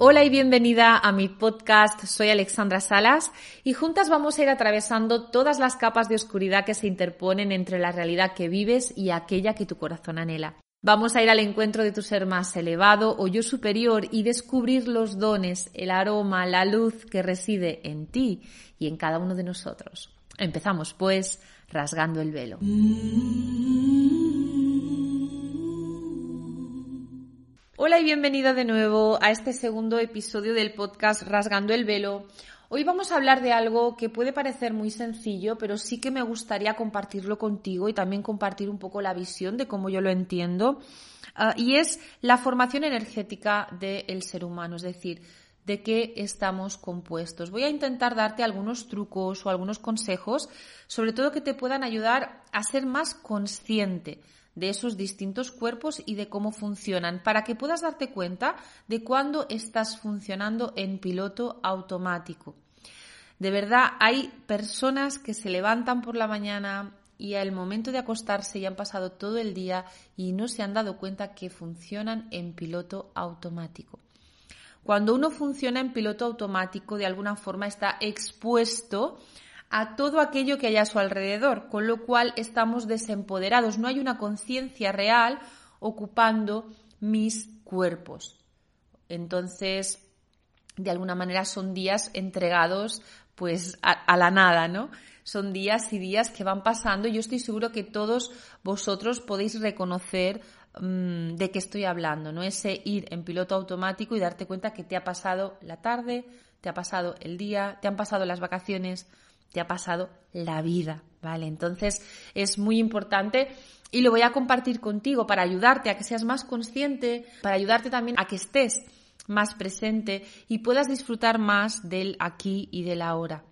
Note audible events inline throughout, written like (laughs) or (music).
Hola y bienvenida a mi podcast. Soy Alexandra Salas y juntas vamos a ir atravesando todas las capas de oscuridad que se interponen entre la realidad que vives y aquella que tu corazón anhela. Vamos a ir al encuentro de tu ser más elevado o yo superior y descubrir los dones, el aroma, la luz que reside en ti y en cada uno de nosotros. Empezamos pues rasgando el velo. Hola y bienvenida de nuevo a este segundo episodio del podcast Rasgando el velo. Hoy vamos a hablar de algo que puede parecer muy sencillo, pero sí que me gustaría compartirlo contigo y también compartir un poco la visión de cómo yo lo entiendo. Ah, y es la formación energética del ser humano, es decir, de qué estamos compuestos. Voy a intentar darte algunos trucos o algunos consejos, sobre todo que te puedan ayudar a ser más consciente de esos distintos cuerpos y de cómo funcionan, para que puedas darte cuenta de cuándo estás funcionando en piloto automático. De verdad, hay personas que se levantan por la mañana y al momento de acostarse ya han pasado todo el día y no se han dado cuenta que funcionan en piloto automático. Cuando uno funciona en piloto automático, de alguna forma está expuesto a todo aquello que hay a su alrededor, con lo cual estamos desempoderados, no hay una conciencia real ocupando mis cuerpos. Entonces, de alguna manera son días entregados pues a, la nada, ¿no? Son días y días que van pasando y yo estoy seguro que todos vosotros podéis reconocer mm, de qué estoy hablando, ¿no? Ese ir en piloto automático y darte cuenta que te ha pasado la tarde, te ha pasado el día, te han pasado las vacaciones, te ha pasado la vida, ¿vale? Entonces es muy importante y lo voy a compartir contigo para ayudarte a que seas más consciente, para ayudarte también a que estés más presente y puedas disfrutar más del aquí y del ahora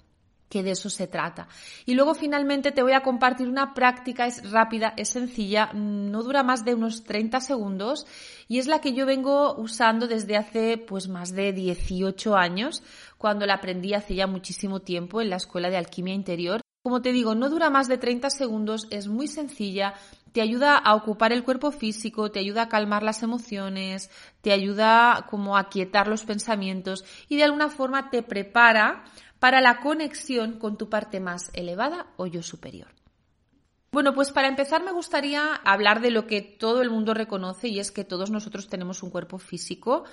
que de eso se trata. Y luego finalmente te voy a compartir una práctica, es rápida, es sencilla, no dura más de unos 30 segundos y es la que yo vengo usando desde hace pues más de 18 años, cuando la aprendí hace ya muchísimo tiempo en la Escuela de Alquimia Interior. Como te digo, no dura más de 30 segundos, es muy sencilla, te ayuda a ocupar el cuerpo físico, te ayuda a calmar las emociones, te ayuda como a quietar los pensamientos y de alguna forma te prepara para la conexión con tu parte más elevada o yo superior. Bueno, pues para empezar me gustaría hablar de lo que todo el mundo reconoce y es que todos nosotros tenemos un cuerpo físico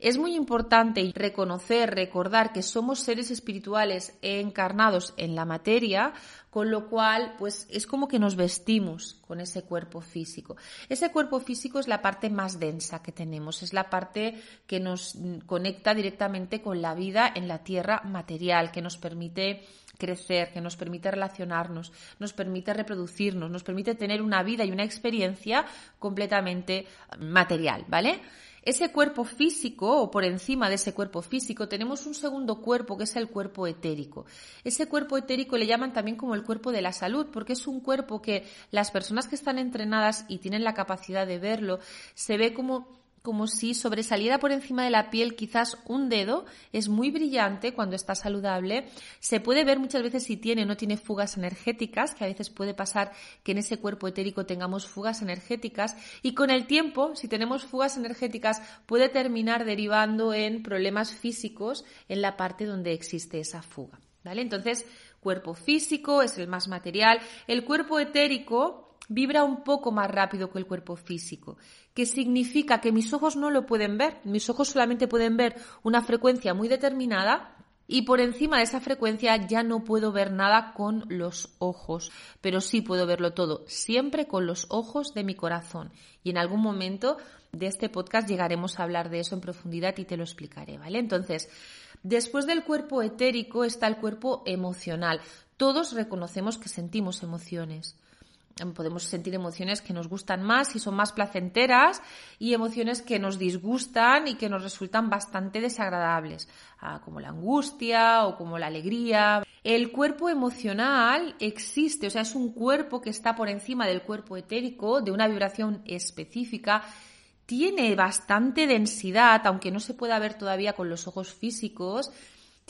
es muy importante reconocer, recordar que somos seres espirituales encarnados en la materia, con lo cual, pues es como que nos vestimos con ese cuerpo físico. Ese cuerpo físico es la parte más densa que tenemos, es la parte que nos conecta directamente con la vida en la tierra material, que nos permite crecer, que nos permite relacionarnos, nos permite reproducirnos, nos permite tener una vida y una experiencia completamente material, ¿vale? Ese cuerpo físico o por encima de ese cuerpo físico tenemos un segundo cuerpo que es el cuerpo etérico. Ese cuerpo etérico le llaman también como el cuerpo de la salud porque es un cuerpo que las personas que están entrenadas y tienen la capacidad de verlo se ve como como si sobresaliera por encima de la piel quizás un dedo, es muy brillante cuando está saludable, se puede ver muchas veces si tiene o no tiene fugas energéticas, que a veces puede pasar que en ese cuerpo etérico tengamos fugas energéticas. Y con el tiempo, si tenemos fugas energéticas, puede terminar derivando en problemas físicos en la parte donde existe esa fuga, ¿vale? Entonces, cuerpo físico es el más material, el cuerpo etérico vibra un poco más rápido que el cuerpo físico, que significa que mis ojos no lo pueden ver, mis ojos solamente pueden ver una frecuencia muy determinada y por encima de esa frecuencia ya no puedo ver nada con los ojos, pero sí puedo verlo todo, siempre con los ojos de mi corazón. Y en algún momento de este podcast llegaremos a hablar de eso en profundidad y te lo explicaré, ¿vale? Entonces, después del cuerpo etérico está el cuerpo emocional. Todos reconocemos que sentimos emociones. Podemos sentir emociones que nos gustan más y son más placenteras y emociones que nos disgustan y que nos resultan bastante desagradables, ah, como la angustia o como la alegría. El cuerpo emocional existe, o sea, es un cuerpo que está por encima del cuerpo etérico, de una vibración específica tiene bastante densidad, aunque no se pueda ver todavía con los ojos físicos,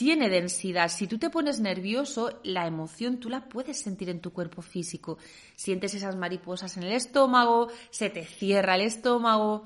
tiene densidad. Si tú te pones nervioso, la emoción tú la puedes sentir en tu cuerpo físico. Sientes esas mariposas en el estómago, se te cierra el estómago,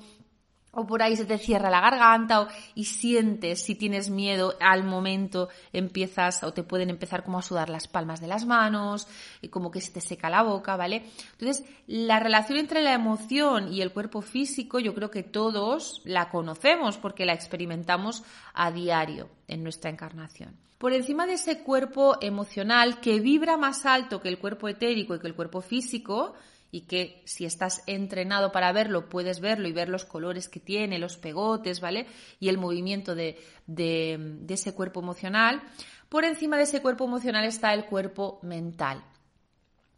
o por ahí se te cierra la garganta o, y sientes si tienes miedo al momento empiezas o te pueden empezar como a sudar las palmas de las manos y como que se te seca la boca, ¿vale? Entonces, la relación entre la emoción y el cuerpo físico yo creo que todos la conocemos porque la experimentamos a diario en nuestra encarnación. Por encima de ese cuerpo emocional que vibra más alto que el cuerpo etérico y que el cuerpo físico, y que si estás entrenado para verlo, puedes verlo y ver los colores que tiene, los pegotes, ¿vale? Y el movimiento de, de, ese cuerpo emocional. Por encima de ese cuerpo emocional está el cuerpo mental.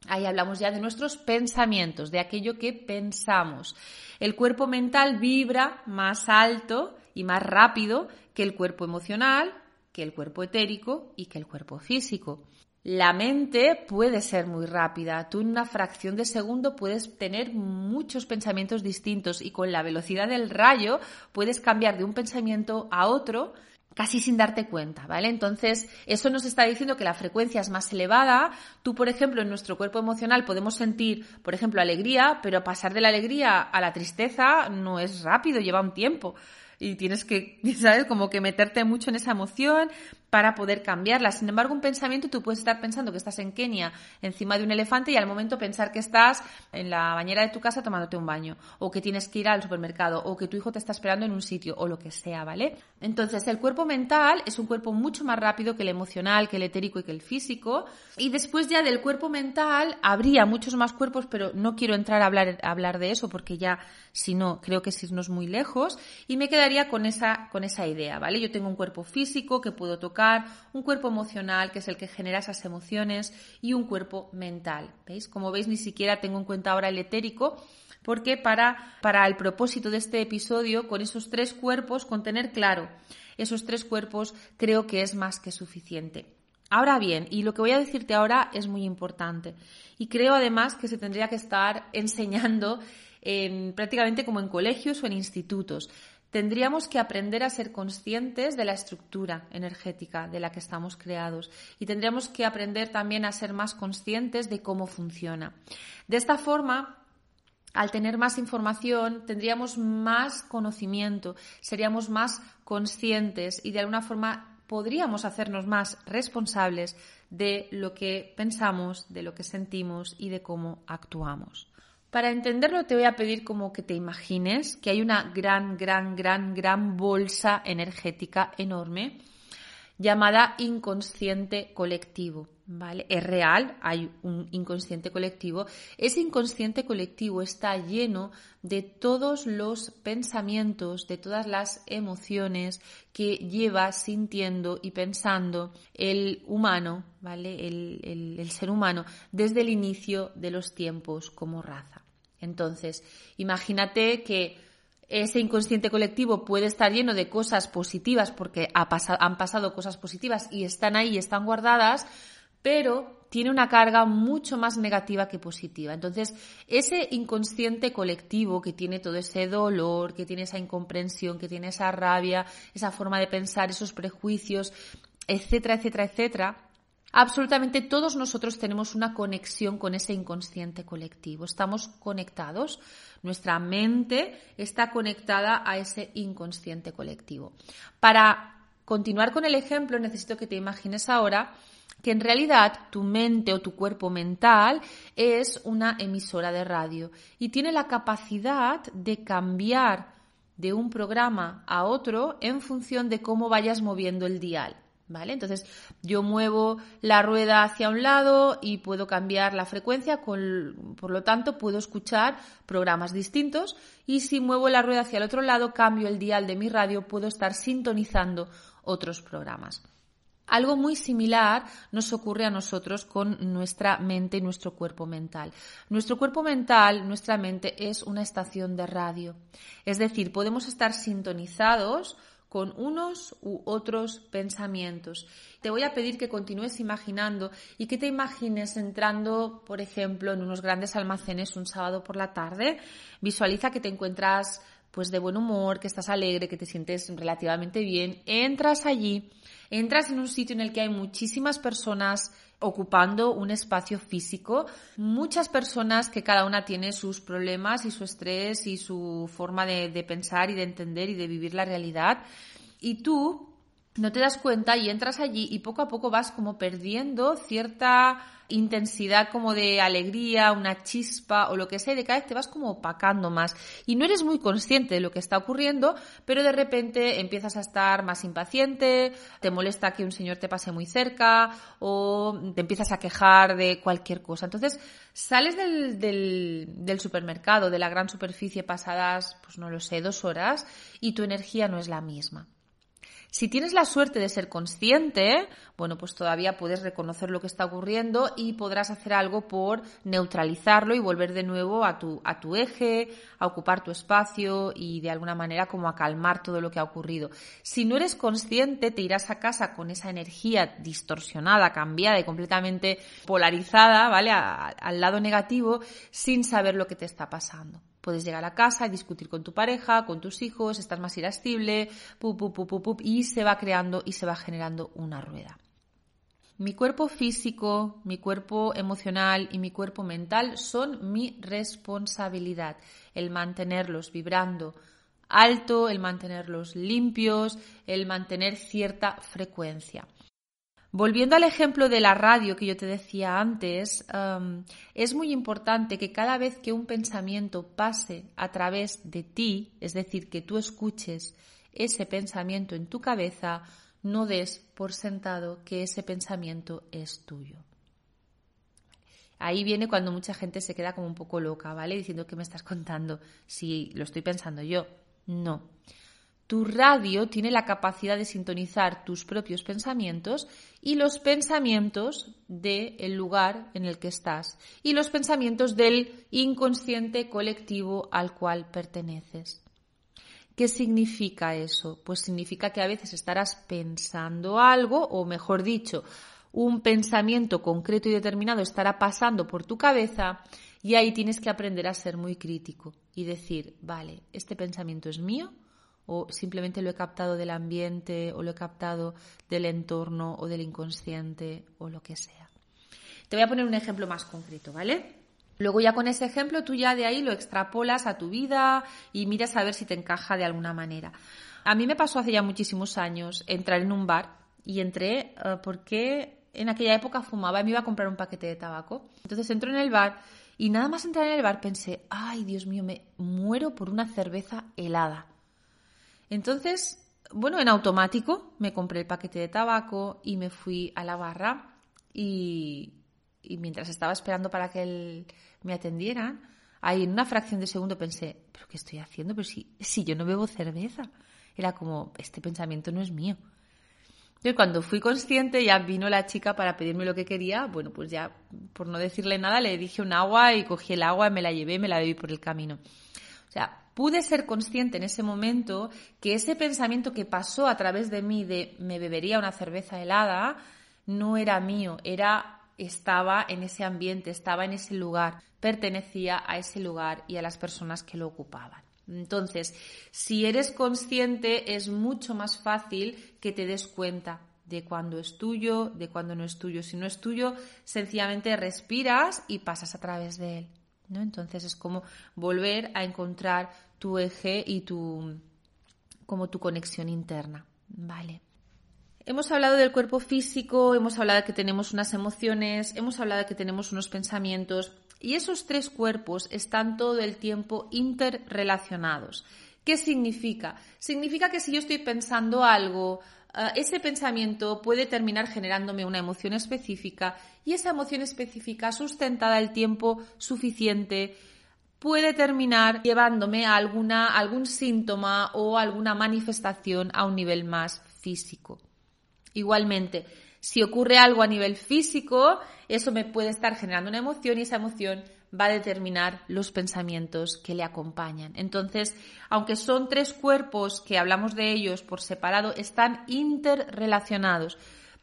Ahí hablamos ya de nuestros pensamientos, de aquello que pensamos. El cuerpo mental vibra más alto y más rápido que el cuerpo emocional, que el cuerpo etérico y que el cuerpo físico. La mente puede ser muy rápida. Tú en una fracción de segundo puedes tener muchos pensamientos distintos y con la velocidad del rayo puedes cambiar de un pensamiento a otro casi sin darte cuenta, ¿vale? Entonces, eso nos está diciendo que la frecuencia es más elevada. Tú, por ejemplo, en nuestro cuerpo emocional podemos sentir, por ejemplo, alegría, pero pasar de la alegría a la tristeza no es rápido, lleva un tiempo y tienes que, (laughs) ¿sabes? Como que meterte mucho en esa emoción para poder cambiarla. Sin embargo, un pensamiento, tú puedes estar pensando que estás en Kenia encima de un elefante y al momento pensar que estás en la bañera de tu casa tomándote un baño, o que tienes que ir al supermercado, o que tu hijo te está esperando en un sitio, o lo que sea, ¿vale? Entonces, el cuerpo mental es un cuerpo mucho más rápido que el emocional, que el etérico y que el físico. Y después ya del cuerpo mental habría muchos más cuerpos, pero no quiero entrar a hablar, hablar de eso porque ya, si no, creo que es irnos muy lejos. Y me quedaría con esa, con esa idea, ¿vale? Yo tengo un cuerpo físico que puedo tocar, un cuerpo emocional que es el que genera esas emociones y un cuerpo mental, ¿veis? Como veis, ni siquiera tengo en cuenta ahora el etérico porque para, para el propósito de este episodio, con esos tres cuerpos, con tener claro esos tres cuerpos, creo que es más que suficiente. Ahora bien, y lo que voy a decirte ahora es muy importante. Y creo además que se tendría que estar enseñando en, prácticamente como en colegios o en institutos tendríamos que aprender a ser conscientes de la estructura energética de la que estamos creados y tendríamos que aprender también a ser más conscientes de cómo funciona. De esta forma, al tener más información, tendríamos más conocimiento, seríamos más conscientes y de alguna forma podríamos hacernos más responsables de lo que pensamos, de lo que sentimos y de cómo actuamos. Para entenderlo te voy a pedir como que te imagines que hay una gran, gran, gran, gran bolsa energética enorme llamada inconsciente colectivo. ¿Vale? Es real, hay un inconsciente colectivo. Ese inconsciente colectivo está lleno de todos los pensamientos, de todas las emociones que lleva sintiendo y pensando el humano, ¿vale? El, el ser humano desde el inicio de los tiempos como raza. Entonces, imagínate que ese inconsciente colectivo puede estar lleno de cosas positivas porque han pasado cosas positivas y están ahí y están guardadas, pero tiene una carga mucho más negativa que positiva. Entonces, ese inconsciente colectivo que tiene todo ese dolor, que tiene esa incomprensión, que tiene esa rabia, esa forma de pensar, esos prejuicios, etcétera, etcétera, etcétera, Absolutamente todos nosotros tenemos una conexión con ese inconsciente colectivo. Estamos conectados. Nuestra mente está conectada a ese inconsciente colectivo. Para continuar con el ejemplo, necesito que te imagines ahora que en realidad tu mente o tu cuerpo mental es una emisora de radio y tiene la capacidad de cambiar de un programa a otro en función de cómo vayas moviendo el dial. Entonces yo muevo la rueda hacia un lado y puedo cambiar la frecuencia, por lo tanto puedo escuchar programas distintos y si muevo la rueda hacia el otro lado, cambio el dial de mi radio, puedo estar sintonizando otros programas. Algo muy similar nos ocurre a nosotros con nuestra mente y nuestro cuerpo mental. Nuestro cuerpo mental, nuestra mente es una estación de radio. Es decir, podemos estar sintonizados con unos u otros pensamientos. Te voy a pedir que continúes imaginando y que te imagines entrando, por ejemplo, en unos grandes almacenes un sábado por la tarde. Visualiza que te encuentras pues de buen humor, que estás alegre, que te sientes relativamente bien. Entras allí Entras en un sitio en el que hay muchísimas personas ocupando un espacio físico, muchas personas que cada una tiene sus problemas y su estrés y su forma de, pensar y de entender y de vivir la realidad. Y tú no te das cuenta y entras allí y poco a poco vas como perdiendo cierta intensidad como de alegría, una chispa o lo que sea, de cada vez te vas como opacando más. Y no eres muy consciente de lo que está ocurriendo, pero de repente empiezas a estar más impaciente, te molesta que un señor te pase muy cerca o te empiezas a quejar de cualquier cosa. Entonces, sales del, del, del supermercado, de la gran superficie pasadas, pues no lo sé, dos horas y tu energía no es la misma. Si tienes la suerte de ser consciente, bueno, pues todavía puedes reconocer lo que está ocurriendo y podrás hacer algo por neutralizarlo y volver de nuevo a tu, a tu eje, a ocupar tu espacio y de alguna manera como a calmar todo lo que ha ocurrido. Si no eres consciente, te irás a casa con esa energía distorsionada, cambiada y completamente polarizada, ¿vale? al lado negativo, sin saber lo que te está pasando. Puedes llegar a casa y discutir con tu pareja, con tus hijos, estás más irascible, y se va creando y se va generando una rueda. Mi cuerpo físico, mi cuerpo emocional y mi cuerpo mental son mi responsabilidad. El mantenerlos vibrando alto, el mantenerlos limpios, el mantener cierta frecuencia. Volviendo al ejemplo de la radio que yo te decía antes, es muy importante que cada vez que un pensamiento pase a través de ti, es decir, que tú escuches ese pensamiento en tu cabeza, no des por sentado que ese pensamiento es tuyo. Ahí viene cuando mucha gente se queda como un poco loca, ¿vale? Diciendo que me estás contando si lo estoy pensando yo. No. Tu radio tiene la capacidad de sintonizar tus propios pensamientos y los pensamientos del lugar en el que estás y los pensamientos del inconsciente colectivo al cual perteneces. ¿Qué significa eso? Pues significa que a veces estarás pensando algo, o mejor dicho, un pensamiento concreto y determinado estará pasando por tu cabeza y ahí tienes que aprender a ser muy crítico y decir, vale, este pensamiento es mío, o simplemente lo he captado del ambiente o lo he captado del entorno o del inconsciente o lo que sea. Te voy a poner un ejemplo más concreto, ¿vale? Luego ya con ese ejemplo tú ya de ahí lo extrapolas a tu vida y miras a ver si te encaja de alguna manera. A mí me pasó hace ya muchísimos años entrar en un bar y entré eh, porque en aquella época fumaba y me iba a comprar un paquete de tabaco. Entonces entro en el bar y nada más entrar en el bar pensé, ay Dios mío, me muero por una cerveza helada. Entonces, bueno, en automático me compré el paquete de tabaco y me fui a la barra y, mientras estaba esperando para que me atendieran, ahí en una fracción de segundo pensé, ¿pero qué estoy haciendo? Pero si, si yo no bebo cerveza. Era como, este pensamiento no es mío. Entonces, cuando fui consciente, ya vino la chica para pedirme lo que quería. Bueno, pues ya, por no decirle nada, le dije un agua y cogí el agua, me la llevé y me la bebí por el camino. O sea, pude ser consciente en ese momento que ese pensamiento que pasó a través de mí de me bebería una cerveza helada no era mío, era estaba en ese ambiente, estaba en ese lugar, pertenecía a ese lugar y a las personas que lo ocupaban. Entonces, si eres consciente, es mucho más fácil que te des cuenta de cuando es tuyo, de cuando no es tuyo. Si no es tuyo, sencillamente respiras y pasas a través de él. ¿no? Entonces es como volver a encontrar tu eje y tu como tu conexión interna, ¿vale? Hemos hablado del cuerpo físico, hemos hablado de que tenemos unas emociones, hemos hablado de que tenemos unos pensamientos y esos tres cuerpos están todo el tiempo interrelacionados. ¿Qué significa? Significa que si yo estoy pensando algo, eh, ese pensamiento puede terminar generándome una emoción específica y esa emoción específica sustentada el tiempo suficiente puede terminar llevándome a alguna, algún síntoma o alguna manifestación a un nivel más físico. Igualmente, si ocurre algo a nivel físico, eso me puede estar generando una emoción y esa emoción va a determinar los pensamientos que le acompañan. Entonces, aunque son tres cuerpos que hablamos de ellos por separado, están interrelacionados.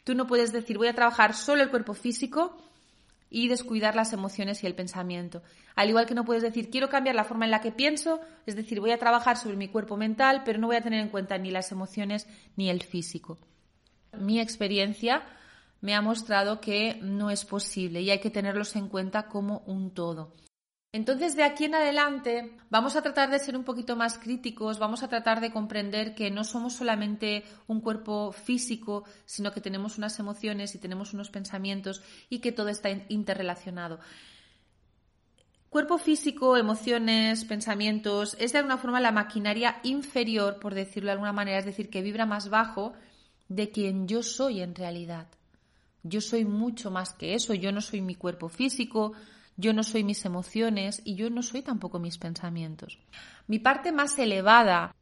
Tú no puedes decir voy a trabajar solo el cuerpo físico y descuidar las emociones y el pensamiento. Al igual que no puedes decir quiero cambiar la forma en la que pienso, es decir, voy a trabajar sobre mi cuerpo mental, pero no voy a tener en cuenta ni las emociones ni el físico. Mi experiencia me ha mostrado que no es posible y hay que tenerlos en cuenta como un todo. Entonces, de aquí en adelante, vamos a tratar de ser un poquito más críticos, vamos a tratar de comprender que no somos solamente un cuerpo físico, sino que tenemos unas emociones y tenemos unos pensamientos y que todo está interrelacionado. Cuerpo físico, emociones, pensamientos, es de alguna forma la maquinaria inferior, por decirlo de alguna manera, es decir, que vibra más bajo de quien yo soy en realidad. Yo soy mucho más que eso, yo no soy mi cuerpo físico, yo no soy mis emociones y yo no soy tampoco mis pensamientos. Mi parte más elevada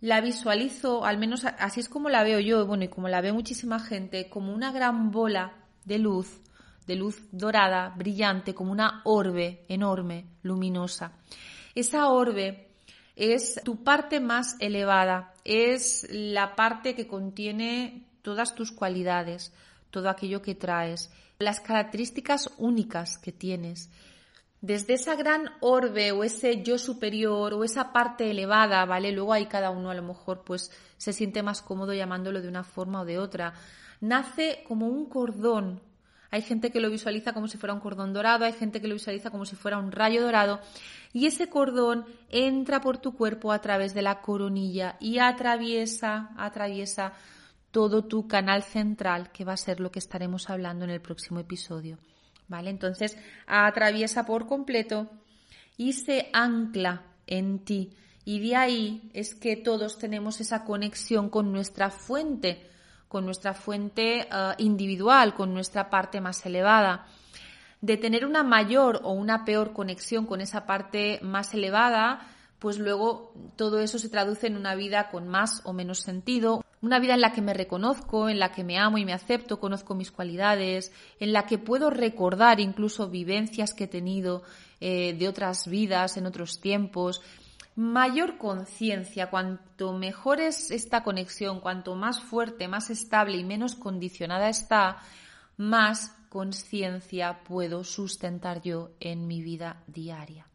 la visualizo, al menos así es como la veo yo, bueno, y como la ve muchísima gente, como una gran bola de luz, de luz dorada, brillante, como una orbe enorme, luminosa. Esa orbe es tu parte más elevada, es la parte que contiene todas tus cualidades, todo aquello que traes, las características únicas que tienes. Desde esa gran orbe o ese yo superior o esa parte elevada, ¿vale? Luego hay cada uno a lo mejor pues se siente más cómodo llamándolo de una forma o de otra. Nace como un cordón. Hay gente que lo visualiza como si fuera un cordón dorado, hay gente que lo visualiza como si fuera un rayo dorado. Y ese cordón entra por tu cuerpo a través de la coronilla y atraviesa, atraviesa todo tu canal central, que va a ser lo que estaremos hablando en el próximo episodio. ¿Vale? Entonces, atraviesa por completo y se ancla en ti. Y de ahí es que todos tenemos esa conexión con nuestra fuente, con nuestra fuente eh, individual, con nuestra parte más elevada. De tener una mayor o una peor conexión con esa parte más elevada, pues luego todo eso se traduce en una vida con más o menos sentido, una vida en la que me reconozco, en la que me amo y me acepto, conozco mis cualidades, en la que puedo recordar incluso vivencias que he tenido eh, de otras vidas, en otros tiempos. Mayor conciencia, cuanto mejor es esta conexión, cuanto más fuerte, más estable y menos condicionada está, más conciencia puedo sustentar yo en mi vida diaria.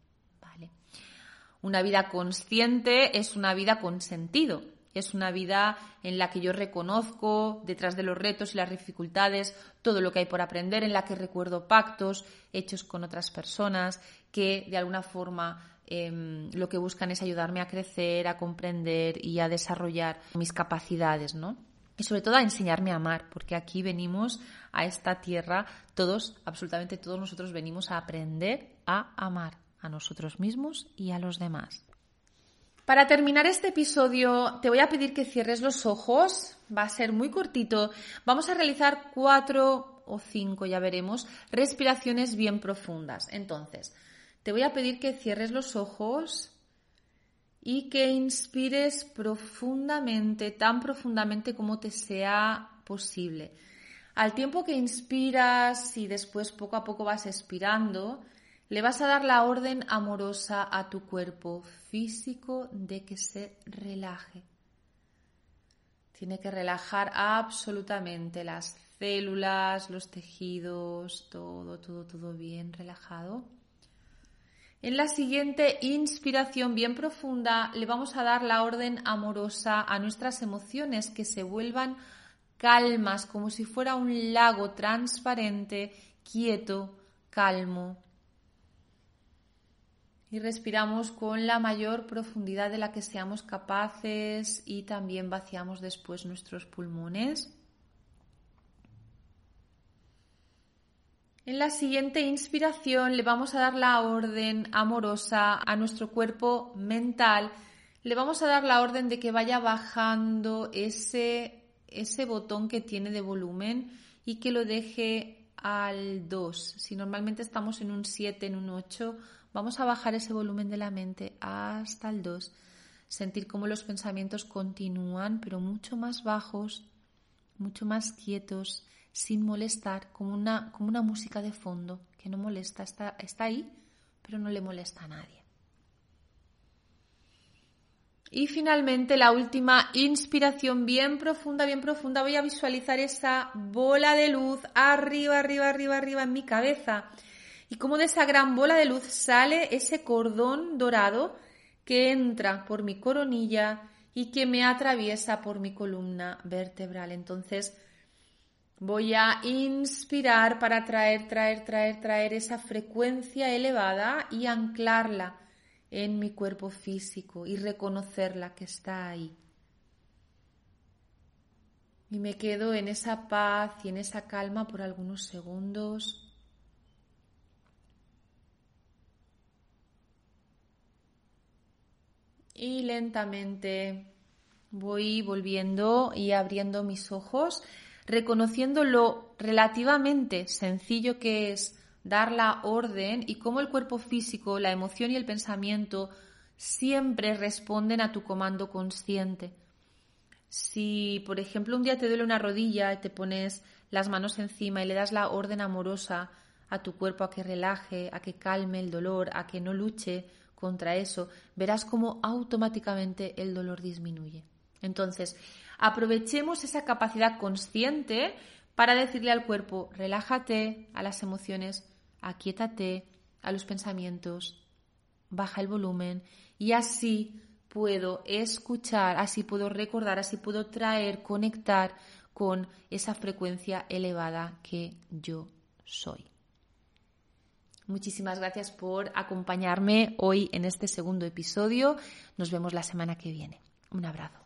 Una vida consciente es una vida con sentido, es una vida en la que yo reconozco detrás de los retos y las dificultades todo lo que hay por aprender, en la que recuerdo pactos hechos con otras personas que de alguna forma em, lo que buscan es ayudarme a crecer, a comprender y a desarrollar mis capacidades, ¿no? Y sobre todo a enseñarme a amar, porque aquí venimos a esta tierra, todos, absolutamente todos nosotros venimos a aprender a amar a nosotros mismos y a los demás. Para terminar este episodio, te voy a pedir que cierres los ojos. Va a ser muy cortito. Vamos a realizar cuatro o cinco, ya veremos, respiraciones bien profundas. Entonces, te voy a pedir que cierres los ojos y que inspires profundamente, tan profundamente como te sea posible. Al tiempo que inspiras y después poco a poco vas expirando, le vas a dar la orden amorosa a tu cuerpo físico de que se relaje. Tiene que relajar absolutamente las células, los tejidos, todo, todo, todo bien relajado. En la siguiente inspiración bien profunda le vamos a dar la orden amorosa a nuestras emociones que se vuelvan calmas, como si fuera un lago transparente, quieto, calmo, y respiramos con la mayor profundidad de la que seamos capaces y también vaciamos después nuestros pulmones. En la siguiente inspiración le vamos a dar la orden amorosa a nuestro cuerpo mental, le vamos a dar la orden de que vaya bajando ese, ese botón que tiene de volumen y que lo deje al 2. Si normalmente estamos en un 7, en un 8, Vamos a bajar ese volumen de la mente hasta el 2, sentir cómo los pensamientos continúan, pero mucho más bajos, mucho más quietos, sin molestar, como una, como una música de fondo que no molesta, está, está ahí, pero no le molesta a nadie. Y finalmente la última inspiración bien profunda, bien profunda. Voy a visualizar esa bola de luz arriba, arriba, arriba, arriba en mi cabeza. Y como de esa gran bola de luz sale ese cordón dorado que entra por mi coronilla y que me atraviesa por mi columna vertebral. Entonces voy a inspirar para traer, traer, traer, traer esa frecuencia elevada y anclarla en mi cuerpo físico y reconocerla que está ahí. Y me quedo en esa paz y en esa calma por algunos segundos. Y lentamente voy volviendo y abriendo mis ojos, reconociendo lo relativamente sencillo que es dar la orden y cómo el cuerpo físico, la emoción y el pensamiento siempre responden a tu comando consciente. Si, por ejemplo, un día te duele una rodilla y te pones las manos encima y le das la orden amorosa a tu cuerpo a que relaje, a que calme el dolor, a que no luche contra eso, verás cómo automáticamente el dolor disminuye. Entonces, aprovechemos esa capacidad consciente para decirle al cuerpo, relájate, a las emociones, aquíétate a los pensamientos, baja el volumen y así puedo escuchar, así puedo recordar, así puedo traer, conectar con esa frecuencia elevada que yo soy. Muchísimas gracias por acompañarme hoy en este segundo episodio. Nos vemos la semana que viene. Un abrazo.